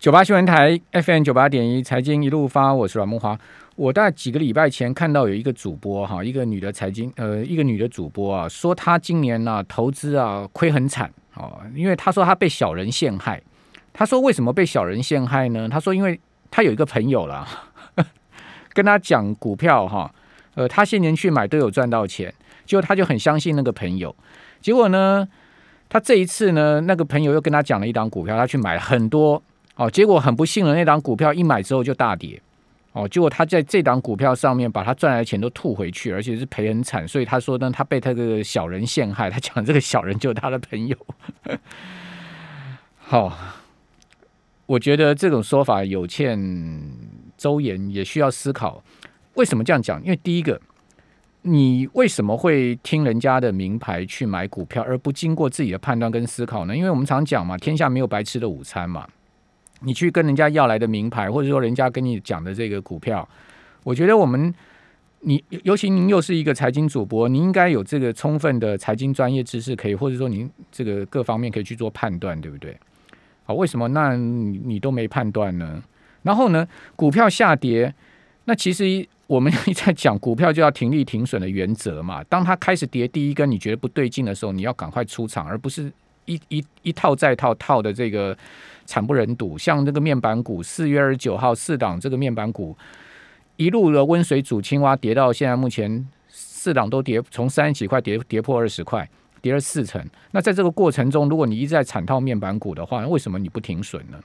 九八新闻台 FM 九八点一财经一路发，我是阮梦华。我大概几个礼拜前看到有一个主播哈，一个女的财经呃，一个女的主播啊，说她今年呢投资啊亏很惨哦，因为她说她被小人陷害。她说为什么被小人陷害呢？她说因为她有一个朋友啦，跟她讲股票哈，呃，她现年去买都有赚到钱，结果她就很相信那个朋友，结果呢，她这一次呢，那个朋友又跟她讲了一档股票，她去买了很多。哦，结果很不幸的，那档股票一买之后就大跌，哦，结果他在这档股票上面把他赚来的钱都吐回去，而且是赔很惨，所以他说呢，他被他这个小人陷害。他讲这个小人就是他的朋友。好，我觉得这种说法有欠周延，也需要思考。为什么这样讲？因为第一个，你为什么会听人家的名牌去买股票，而不经过自己的判断跟思考呢？因为我们常讲嘛，天下没有白吃的午餐嘛。你去跟人家要来的名牌，或者说人家跟你讲的这个股票，我觉得我们，你尤其您又是一个财经主播，您应该有这个充分的财经专业知识，可以或者说您这个各方面可以去做判断，对不对？好，为什么那你你都没判断呢？然后呢，股票下跌，那其实我们一在讲股票就要停利停损的原则嘛。当它开始跌第一根，你觉得不对劲的时候，你要赶快出场，而不是一一一套再套套的这个。惨不忍睹，像这个面板股，四月二十九号四档这个面板股一路的温水煮青蛙，跌到现在目前四档都跌，从三十几块跌跌破二十块，跌了四成。那在这个过程中，如果你一直在惨套面板股的话，为什么你不停损呢？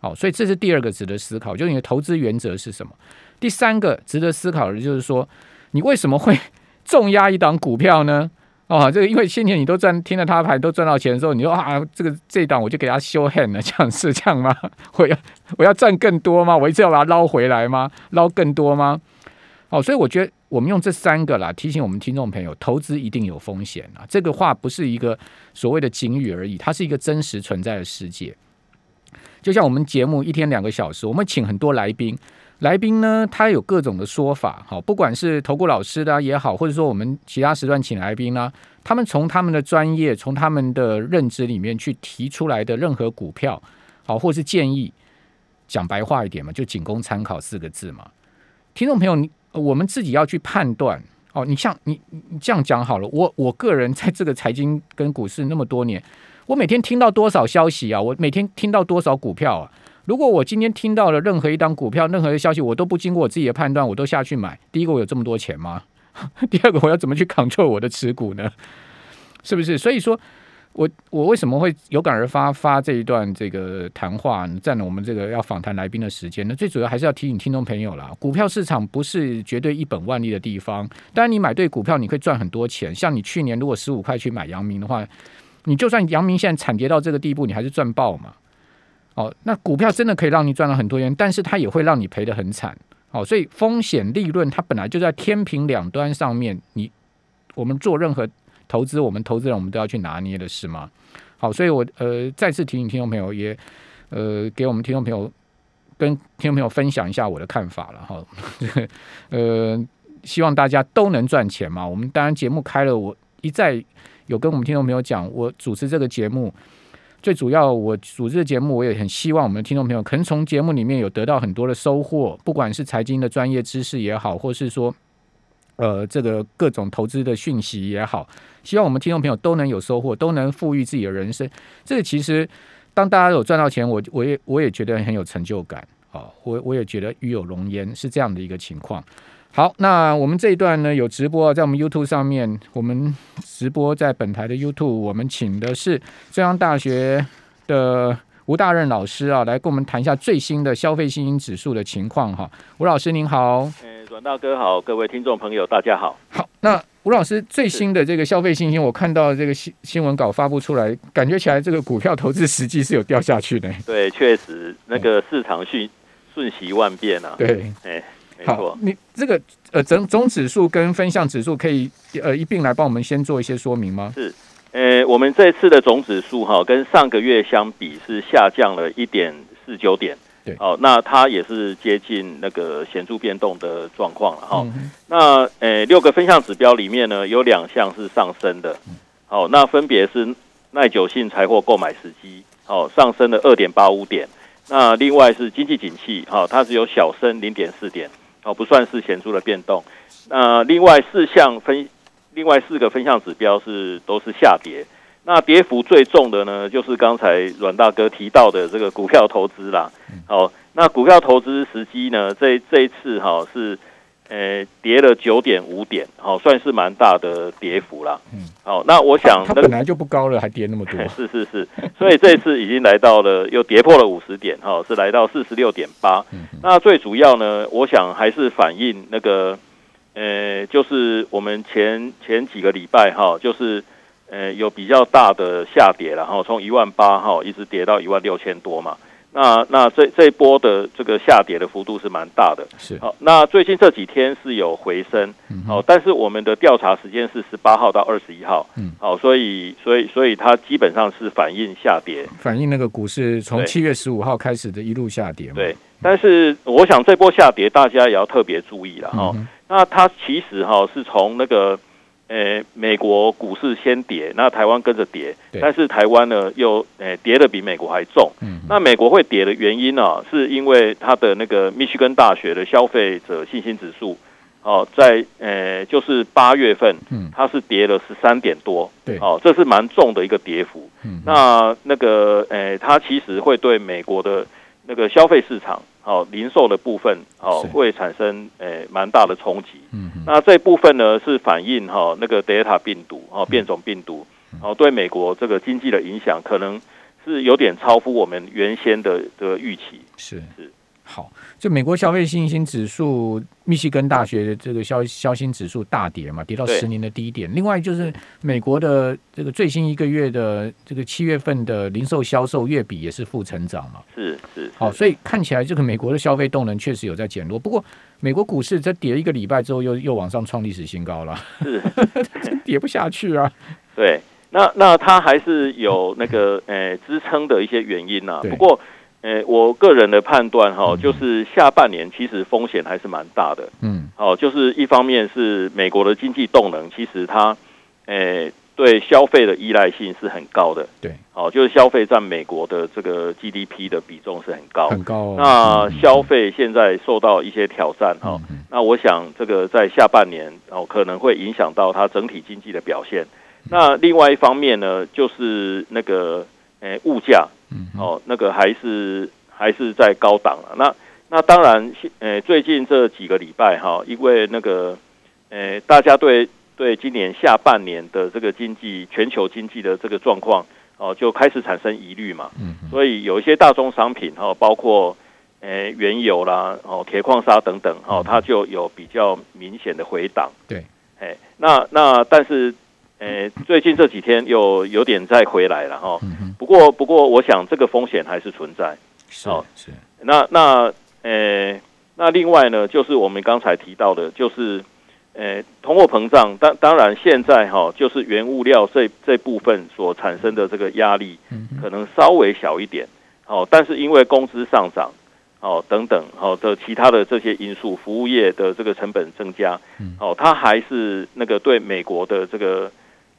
好，所以这是第二个值得思考，就是你的投资原则是什么？第三个值得思考的就是说，你为什么会 重压一档股票呢？哦，这个因为先前你都赚，听了他的牌都赚到钱的时候，你说啊，这个这一档我就给他修 hand 了，这样是这样吗？我要我要赚更多吗？我一直要把它捞回来吗？捞更多吗？哦，所以我觉得我们用这三个啦，提醒我们听众朋友，投资一定有风险啊。这个话不是一个所谓的警语而已，它是一个真实存在的世界。就像我们节目一天两个小时，我们请很多来宾。来宾呢，他有各种的说法，好，不管是投顾老师的也好，或者说我们其他时段请来宾呢，他们从他们的专业、从他们的认知里面去提出来的任何股票，好，或是建议，讲白话一点嘛，就仅供参考四个字嘛。听众朋友，你我们自己要去判断哦。你像你你这样讲好了，我我个人在这个财经跟股市那么多年，我每天听到多少消息啊？我每天听到多少股票啊？如果我今天听到了任何一档股票、任何的消息，我都不经过我自己的判断，我都下去买。第一个，我有这么多钱吗？第二个，我要怎么去 control 我的持股呢？是不是？所以说，我我为什么会有感而发发这一段这个谈话，占了我们这个要访谈来宾的时间呢？最主要还是要提醒听众朋友啦，股票市场不是绝对一本万利的地方。当然，你买对股票，你可以赚很多钱。像你去年如果十五块去买阳明的话，你就算阳明现在惨跌到这个地步，你还是赚爆嘛。哦，那股票真的可以让你赚了很多钱，但是它也会让你赔得很惨。哦，所以风险利润它本来就在天平两端上面，你我们做任何投资，我们投资人我们都要去拿捏的是吗？好，所以我呃再次提醒听众朋友，也呃给我们听众朋友跟听众朋友分享一下我的看法了哈。呃，希望大家都能赚钱嘛。我们当然节目开了，我一再有跟我们听众朋友讲，我主持这个节目。最主要，我组织的节目，我也很希望我们的听众朋友可能从节目里面有得到很多的收获，不管是财经的专业知识也好，或是说，呃，这个各种投资的讯息也好，希望我们听众朋友都能有收获，都能富裕自己的人生。这个其实，当大家有赚到钱，我我也我也觉得很有成就感啊，我我也觉得与有荣焉，是这样的一个情况。好，那我们这一段呢有直播，在我们 YouTube 上面，我们直播在本台的 YouTube，我们请的是中央大学的吴大任老师啊，来跟我们谈一下最新的消费信心指数的情况哈。吴老师您好，诶，阮大哥好，各位听众朋友大家好。好，那吴老师最新的这个消费信心，我看到这个新新闻稿发布出来，感觉起来这个股票投资实际是有掉下去的。对，确实那个市场瞬瞬息万变啊。对，哎。好，你这个呃总总指数跟分项指数可以呃一并来帮我们先做一些说明吗？是，呃，我们这次的总指数哈跟上个月相比是下降了一点四九点，对，哦，那它也是接近那个显著变动的状况了哈。那呃六个分项指标里面呢有两项是上升的，好，那分别是耐久性财货购买时机，好上升了二点八五点。那另外是经济景气，哈，它只有小升零点四点，哦，不算是显著的变动。那另外四项分，另外四个分项指标是都是下跌。那跌幅最重的呢，就是刚才阮大哥提到的这个股票投资啦。好，那股票投资时机呢，这这一次哈是。呃，跌了九点五点，好，算是蛮大的跌幅啦。嗯，好，那我想它本来就不高了，还跌那么多。是是是，所以这次已经来到了，又跌破了五十点，哈，是来到四十六点八。那最主要呢，我想还是反映那个，呃，就是我们前前几个礼拜哈，就是呃有比较大的下跌了，哈，从一万八哈一直跌到一万六千多嘛。那那这这一波的这个下跌的幅度是蛮大的，是好。那最近这几天是有回升，好，但是我们的调查时间是十八号到二十一号，嗯，好，所以所以所以它基本上是反映下跌，反映那个股市从七月十五号开始的一路下跌，对。但是我想这波下跌大家也要特别注意了哈。那它其实哈是从那个。呃，美国股市先跌，那台湾跟着跌，但是台湾呢又呃跌的比美国还重。嗯，那美国会跌的原因呢，是因为它的那个密歇根大学的消费者信心指数，哦，在呃就是八月份，嗯，它是跌了十三点多，对，哦，这是蛮重的一个跌幅。嗯，那那个呃，它其实会对美国的那个消费市场。好，零售的部分哦会产生诶蛮大的冲击。嗯，那这部分呢是反映哈那个 Delta 病毒哦变种病毒哦对美国这个经济的影响，可能是有点超乎我们原先的这个预期。是是。好，就美国消费信心指数，密西根大学的这个消消心指数大跌嘛，跌到十年的低点。另外就是美国的这个最新一个月的这个七月份的零售销售月比也是负成长嘛。是是。好，所以看起来这个美国的消费动能确实有在减弱。不过美国股市在跌一个礼拜之后，又又往上创历史新高了。是，跌不下去啊。对，那那它还是有那个呃支撑的一些原因呐。不过。诶，我个人的判断哈，就是下半年其实风险还是蛮大的。嗯，好，就是一方面是美国的经济动能，其实它诶对消费的依赖性是很高的。对，好，就是消费占美国的这个 GDP 的比重是很高，很高。那消费现在受到一些挑战哈，那我想这个在下半年哦可能会影响到它整体经济的表现。那另外一方面呢，就是那个诶物价。哦，那个还是还是在高档啊。那那当然，呃，最近这几个礼拜哈，因为那个，呃，大家对对今年下半年的这个经济、全球经济的这个状况哦，就开始产生疑虑嘛。嗯。所以有一些大宗商品哈，包括呃原油啦、哦铁矿砂等等哦，它就有比较明显的回档。对。哎，那那但是。诶，最近这几天又有点再回来了哈。不过，不过，我想这个风险还是存在。是是。那那诶，那另外呢，就是我们刚才提到的，就是诶，通货膨胀。当当然，现在哈，就是原物料这这部分所产生的这个压力，可能稍微小一点。哦，但是因为工资上涨，哦等等，哦的其他的这些因素，服务业的这个成本增加，哦，它还是那个对美国的这个。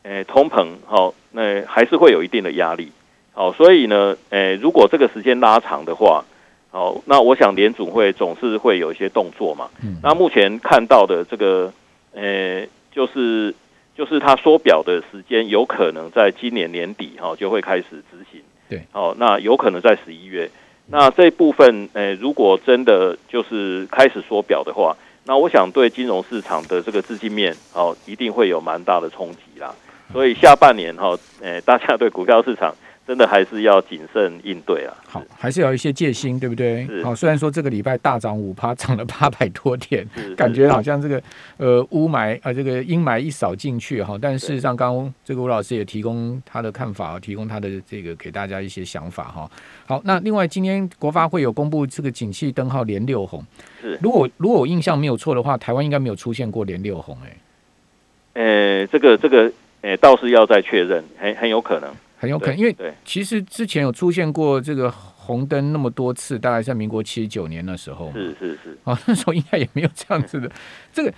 诶，通膨好，那还是会有一定的压力，好，所以呢，诶，如果这个时间拉长的话，好，那我想联总会总是会有一些动作嘛。嗯。那目前看到的这个，诶，就是就是他缩表的时间有可能在今年年底哈就会开始执行。对。好，那有可能在十一月。那这部分，诶，如果真的就是开始缩表的话，那我想对金融市场的这个资金面，哦，一定会有蛮大的冲击啦。所以下半年哈，诶，大家对股票市场真的还是要谨慎应对啊。好，还是有一些戒心，对不对？好，虽然说这个礼拜大涨五趴，涨了八百多点，感觉好像这个呃雾霾啊，这个阴霾一扫进去哈。但事实上，刚刚这个吴老师也提供他的看法，提供他的这个给大家一些想法哈。好，那另外今天国发会有公布这个景气灯号连六红，是如果如果我印象没有错的话，台湾应该没有出现过连六红哎。呃，这个这个。诶，倒是要再确认，很很有可能，很有可能，因为对，其实之前有出现过这个红灯那么多次，大概在民国七十九年的时候，是是是，啊，那时候应该也没有这样子的。这个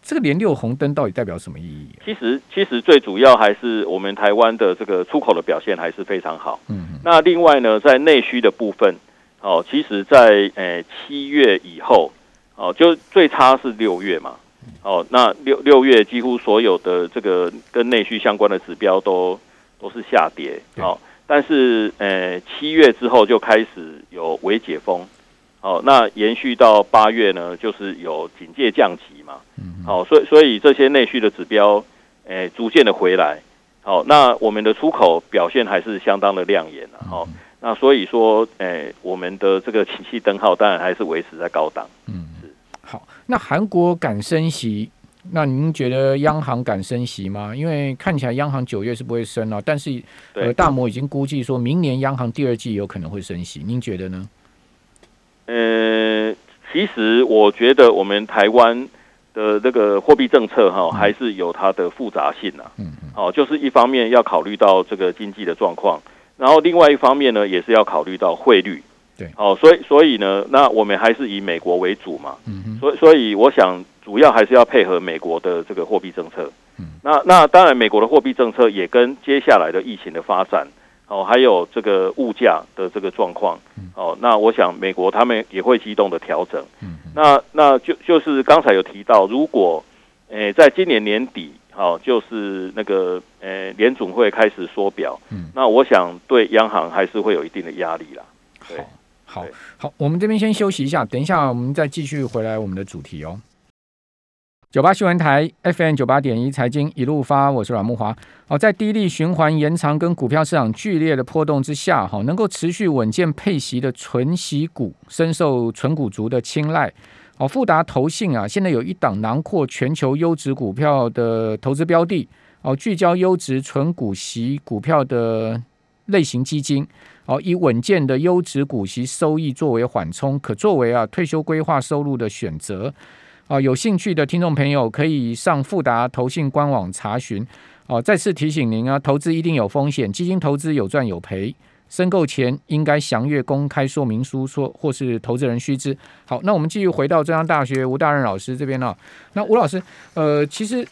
这个连六红灯到底代表什么意义？其实其实最主要还是我们台湾的这个出口的表现还是非常好。嗯，那另外呢，在内需的部分，哦，其实在诶七月以后，哦，就最差是六月嘛，哦，那六六月几乎所有的这个跟内需相关的指标都都是下跌，哦，但是呃七月之后就开始有微解封，哦，那延续到八月呢，就是有警戒降级嘛，嗯，好，所以所以这些内需的指标诶逐渐的回来，好，那我们的出口表现还是相当的亮眼的，好。那所以说，诶，我们的这个景气灯号当然还是维持在高档。嗯，是好。那韩国敢升息，那您觉得央行敢升息吗？因为看起来央行九月是不会升了，但是呃，大摩已经估计说明年央行第二季有可能会升息，您觉得呢？呃，其实我觉得我们台湾的这个货币政策哈，还是有它的复杂性啊。嗯嗯。哦，就是一方面要考虑到这个经济的状况。然后另外一方面呢，也是要考虑到汇率，对，哦，所以所以呢，那我们还是以美国为主嘛，嗯所以所以我想主要还是要配合美国的这个货币政策，嗯，那那当然美国的货币政策也跟接下来的疫情的发展，哦，还有这个物价的这个状况，哦，那我想美国他们也会机动的调整，嗯，那那就就是刚才有提到，如果诶在今年年底。好，就是那个呃，联总会开始缩表，嗯，那我想对央行还是会有一定的压力啦。好，好，好，我们这边先休息一下，等一下我们再继续回来我们的主题哦。九八新闻台 FM 九八点一财经一路发，我是阮木华。好，在低利循环延长跟股票市场剧烈的波动之下，哈，能够持续稳健配息的纯息股，深受纯股族的青睐。哦，富达投信啊，现在有一档囊括全球优质股票的投资标的哦，聚焦优质纯股息股票的类型基金哦，以稳健的优质股息收益作为缓冲，可作为啊退休规划收入的选择啊。有兴趣的听众朋友可以上富达投信官网查询哦。再次提醒您啊，投资一定有风险，基金投资有赚有赔。申购前应该详阅公开说明书，说或是投资人须知。好，那我们继续回到中央大学吴大任老师这边了。那吴老师，呃，其实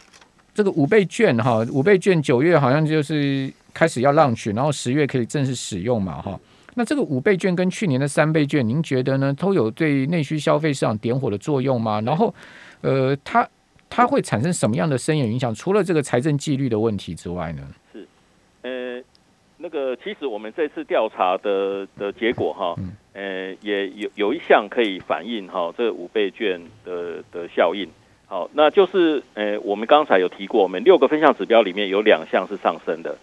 这个五倍券哈，五倍券九月好像就是开始要浪取，然后十月可以正式使用嘛哈。那这个五倍券跟去年的三倍券，您觉得呢？都有对内需消费市场点火的作用吗？然后，呃，它它会产生什么样的深远影响？除了这个财政纪律的问题之外呢？是，呃。那个其实我们这次调查的的结果哈，呃，也有有一项可以反映哈，这五倍券的的效应。好，那就是呃，我们刚才有提过，我们六个分项指标里面有两项是上升的。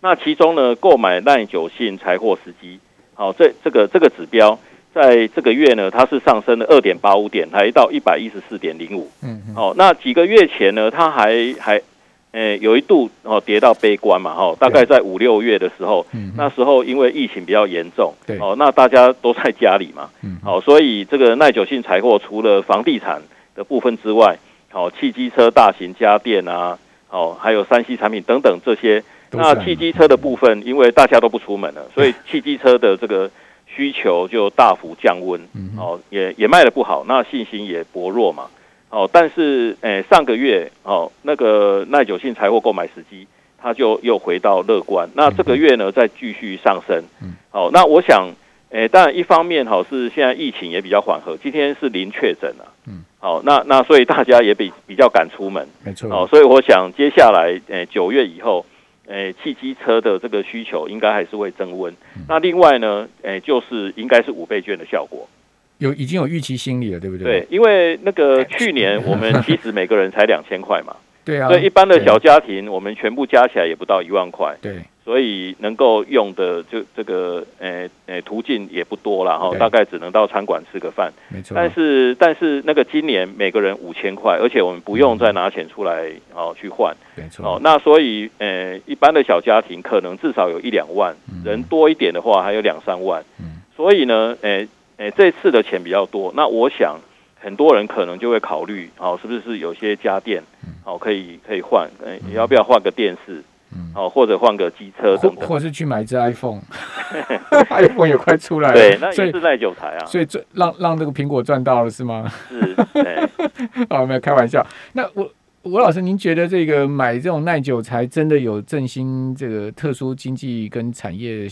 那其中呢，购买耐久性财货时机，好，这这个这个指标在这个月呢，它是上升了二点八五点，来到一百一十四点零五。嗯，好，那几个月前呢，它还还。诶，有一度哦跌到悲观嘛，哈，大概在五六月的时候，那时候因为疫情比较严重，对，哦，那大家都在家里嘛，嗯，好，所以这个耐久性财货除了房地产的部分之外，好，汽机车、大型家电啊，哦，还有三 C 产品等等这些，那汽机车的部分，因为大家都不出门了，所以 汽机车的这个需求就大幅降温，哦，也也卖的不好，那信心也薄弱嘛。哦，但是诶，上个月哦，那个耐久性财货购买时机，它就又回到乐观。那这个月呢，再继续上升。嗯，好，那我想，诶，当然一方面哦是现在疫情也比较缓和，今天是零确诊了。嗯，好，那那所以大家也比比较敢出门。没错。哦，所以我想接下来，诶，九月以后，诶，汽机车的这个需求应该还是会增温。那另外呢，诶，就是应该是五倍券的效果。有已经有预期心理了，对不对？对，因为那个去年 我们其实每个人才两千块嘛，对啊，所以一般的小家庭我们全部加起来也不到一万块，对，所以能够用的就这个呃呃途径也不多了哈，大概只能到餐馆吃个饭，没错。但是但是那个今年每个人五千块，而且我们不用再拿钱出来哦去换，没错。哦，那所以呃一般的小家庭可能至少有一两万，人多一点的话还有两三万，嗯，所以呢，诶。诶，这次的钱比较多，那我想很多人可能就会考虑，哦，是不是有些家电，哦，可以可以换，诶，要不要换个电视，哦，或者换个机车等等，或是去买一只 iPhone，iPhone 也快出来了，对，那也是耐久材啊，所以赚让让这个苹果赚到了是吗？是，对 好，没有开玩笑。那我吴老师，您觉得这个买这种耐久材真的有振兴这个特殊经济跟产业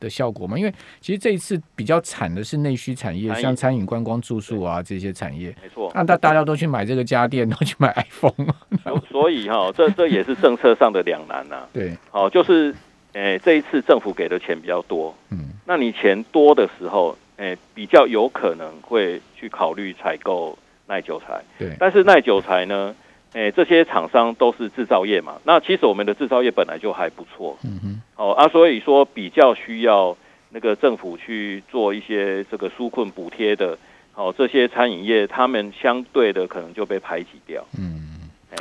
的效果吗？因为其实这一次比较惨的是内需产业，像餐饮、观光、住宿啊这些产业，没错。那大大家都去买这个家电，都去买 iPhone，所 所以哈、这这也是政策上的两难呐、对，好、就是，诶、这一次政府给的钱比较多，嗯，那你钱多的时候，诶、比较有可能会去考虑采购耐久材。对，但是耐久材呢，诶、这些厂商都是制造业嘛，那其实我们的制造业本来就还不错，嗯哼，哦啊，所以说比较需要那个政府去做一些这个纾困补贴的，哦，这些餐饮业他们相对的可能就被排挤掉。嗯哎，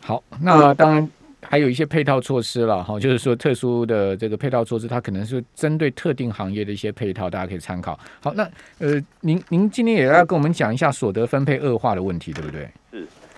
好，那当然。还有一些配套措施了哈，就是说特殊的这个配套措施，它可能是针对特定行业的一些配套，大家可以参考。好，那呃，您您今天也要跟我们讲一下所得分配恶化的问题，对不对？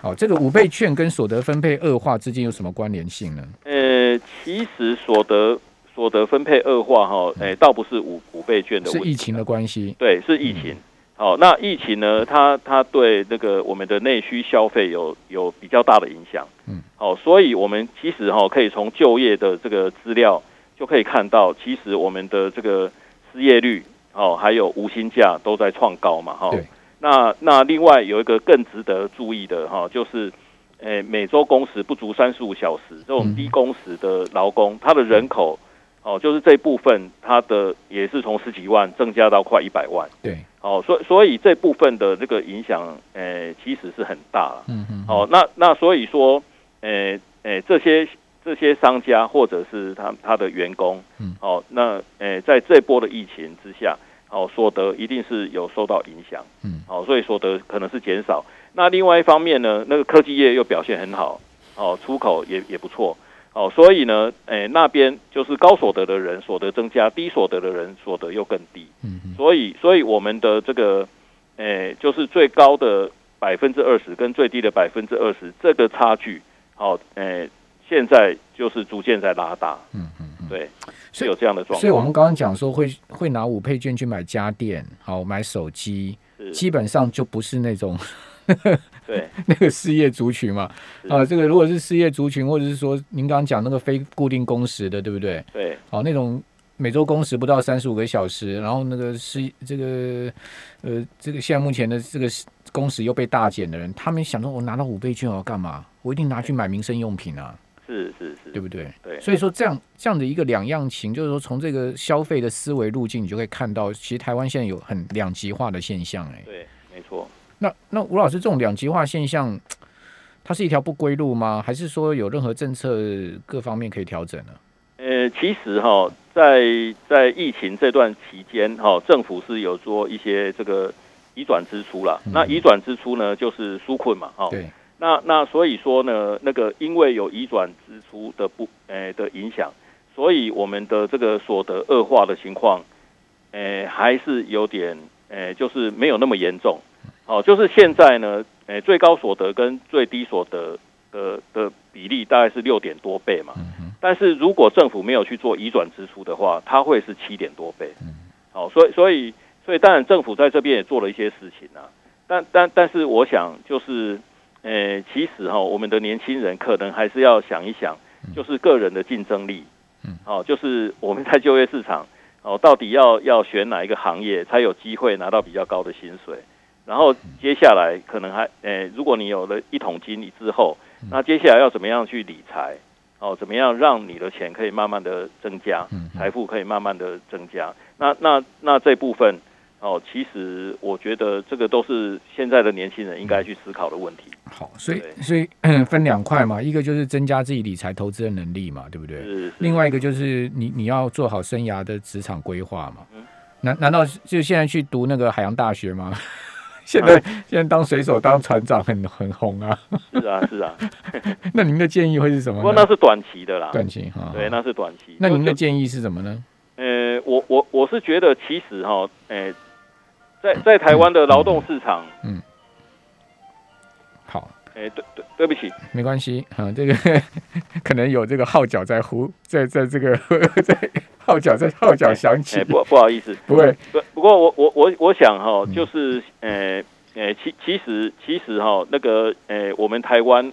是。好，这个五倍券跟所得分配恶化之间有什么关联性呢？呃，其实所得所得分配恶化哈，诶、倒不是五五倍券的问题，是疫情的关系。对，是疫情。好、那疫情呢，它它对那个我们的内需消费有有比较大的影响。嗯，好、所以我们其实哈、可以从就业的这个资料就可以看到，其实我们的这个失业率哦，还有无薪假都在创高嘛，哈、对那那另外有一个更值得注意的哈、就是，诶、每周工时不足三十五小时这种嗯低工时的劳工，他的人口哦，就是这部分它的也是从十几万增加到快一百万。对，哦，所以所以这部分的这个影响，诶、其实是很大了。嗯哼，哦，那那所以说，诶、诶、这些这些商家或者是他他的员工，嗯，哦，那诶、在这波的疫情之下，哦，所得一定是有受到影响，嗯，哦，所以所得可能是减少。那另外一方面呢，那个科技业又表现很好，哦，出口也也不错。哦，所以呢，诶、那边就是高所得的人所得增加，低所得的人所得又更低。嗯哼，所以，所以我们的这个，诶、就是最高的百分之二十跟最低的百分之二十这个差距，好、诶、现在就是逐渐在拉大，嗯嗯嗯。对，是有这样的状况。所以我们刚刚讲说会会拿五倍券去买家电，好买手机，基本上就不是那种对 那个失业族群嘛。啊，这个如果是失业族群，或者是说您刚刚讲那个非固定工时的，对不对？对好，那种每周工时不到三十五个小时，然后那个是这个呃，这个现在目前的这个工时又被大减的人，他们想说，我拿到五倍券我要干嘛？我一定拿去买民生用品啊，是是是，对不对？对所以说这样这样的一个两样情，就是说从这个消费的思维路径，你就可以看到，其实台湾现在有很两极化的现象、哎，对，没错。那那吴老师，这种两极化现象，它是一条不归路吗？还是说有任何政策各方面可以调整呢？呃，其实哈、在在疫情这段期间哈、政府是有做一些这个移转支出啦。嗯那移转支出呢，就是纾困嘛，哈、对，那那所以说呢，那个因为有移转支出的不呃的影响，所以我们的这个所得恶化的情况，呃还是有点呃就是没有那么严重。哦，就是现在呢，呃最高所得跟最低所得的的比例大概是六点多倍嘛。但是如果政府没有去做移转支出的话，它会是七点多倍嗯。好、所以所以所以当然政府在这边也做了一些事情啊，但但但是我想就是，呃，其实哈、我们的年轻人可能还是要想一想，就是个人的竞争力，嗯，哦、就是我们在就业市场，哦，到底要要选哪一个行业才有机会拿到比较高的薪水？然后接下来可能还，呃，如果你有了一桶金之后，那接下来要怎么样去理财？哦，怎么样让你的钱可以慢慢的增加嗯，财富可以慢慢的增加？那那那这部分，哦，其实我觉得这个都是现在的年轻人应该去思考的问题。好，所以所以 分两块嘛，一个就是增加自己理财投资的能力嘛，对不对？是，是另外一个就是你你要做好生涯的职场规划嘛嗯。难难道就现在去读那个海洋大学吗？现在现在当水手当船长很很红啊，是啊是啊，那您的建议会是什么呢？不过那是短期的啦，短期哈，对，那是短期。那您的建议是什么呢？呃，我我我是觉得其实哈，呃，在在台湾的劳动市场，嗯好，哎，对对对不起，没关系啊，这个 可能有这个号角在呼，在在这个 在号角在号角响起。哎，，不不好意思，不会，不不过我我我我想哈、嗯。就是呃呃，其其实其实哈、那个呃，我们台湾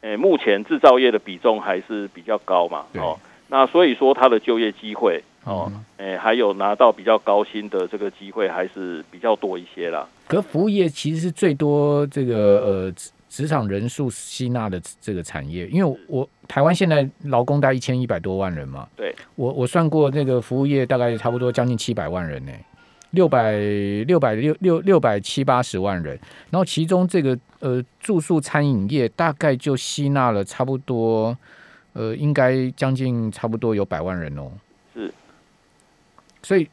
呃目前制造业的比重还是比较高嘛，哦，那所以说它的就业机会哦，诶，还有拿到比较高薪的这个机会还是比较多一些啦。可服务业其实是最多这个呃职职场人数吸纳的这个产业，因为我台湾现在劳工大概一千一百多万人嘛，对我我算过那个服务业大概差不多将近七百万人呢。六百六百六六六百七八十万人，然后其中这个呃住宿餐饮业大概就吸纳了差不多呃应该将近差不多有百万人哦。是，所以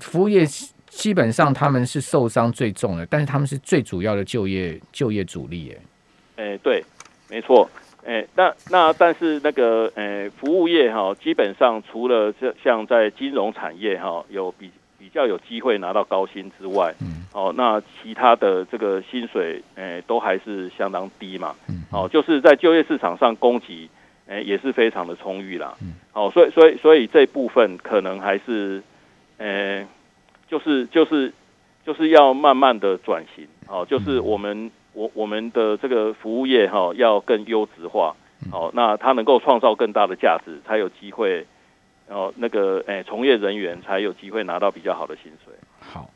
服务业基本上他们是受伤最重的，但是他们是最主要的就业就业主力。哎，哎，对，没错。哎，那那但是那个哎服务业哈，基本上除了这像在金融产业哈有比。比较有机会拿到高薪之外，嗯，哦，那其他的这个薪水，哎，都还是相当低嘛，嗯，哦，就是在就业市场上供给，哎，也是非常的充裕啦，嗯，哦，所以所以所以这部分可能还是，诶，就是就是就是要慢慢的转型，哦，就是我们我我们的这个服务业哈要更优质化，哦，那它能够创造更大的价值，才有机会。哦，那个诶，从业人员才有机会拿到比较好的薪水。好，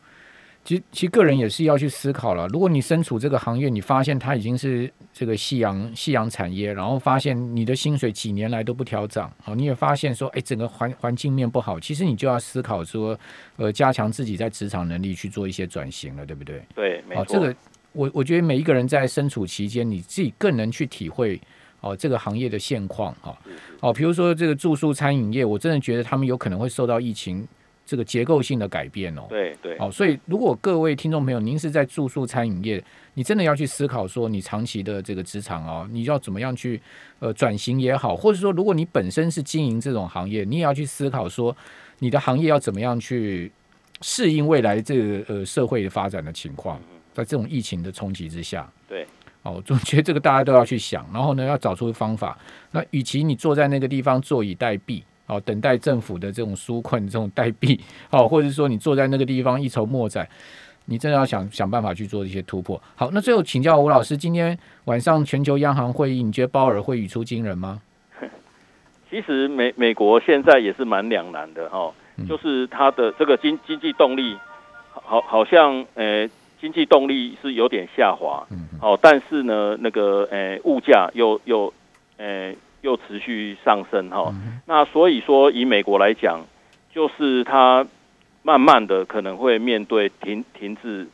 其实其实个人也是要去思考了。如果你身处这个行业，你发现它已经是这个夕阳夕阳产业，然后发现你的薪水几年来都不调涨，好，你也发现说，哎，整个环环境面不好，其实你就要思考说，呃，加强自己在职场能力去做一些转型了，对不对？对，没错。这个我我觉得每一个人在身处期间，你自己更能去体会。哦，这个行业的现况哈，哦，比如说这个住宿餐饮业，我真的觉得他们有可能会受到疫情这个结构性的改变哦。对对。哦，所以如果各位听众朋友，您是在住宿餐饮业，你真的要去思考说，你长期的这个职场哦，你要怎么样去呃转型也好，或者说如果你本身是经营这种行业，你也要去思考说，你的行业要怎么样去适应未来这个呃社会发展的情况，在这种疫情的冲击之下。对。哦，我总觉得这个大家都要去想，然后呢，要找出方法。那与其你坐在那个地方坐以待毙，哦，等待政府的这种纾困、这种代币，哦，或者说你坐在那个地方一筹莫展，你真的要想想办法去做一些突破。好，那最后请教吴老师，今天晚上全球央行会议，你觉得鲍尔会语出惊人吗？其实美美国现在也是蛮两难的哈，就是它的这个经经济动力，好好像呃。经济动力是有点下滑，哦，但是呢，那个呃，物价又又诶又持续上升哈。那所以说，以美国来讲，就是它慢慢的可能会面对停停滞，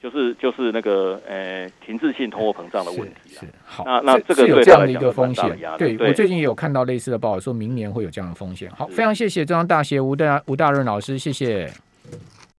就是就是那个呃停滞性通货膨胀的问题是好，那那这个有这样的一个风险。对我最近也有看到类似的报道，说明年会有这样的风险。好，非常谢谢中央大学吴大吴大润老师，谢谢。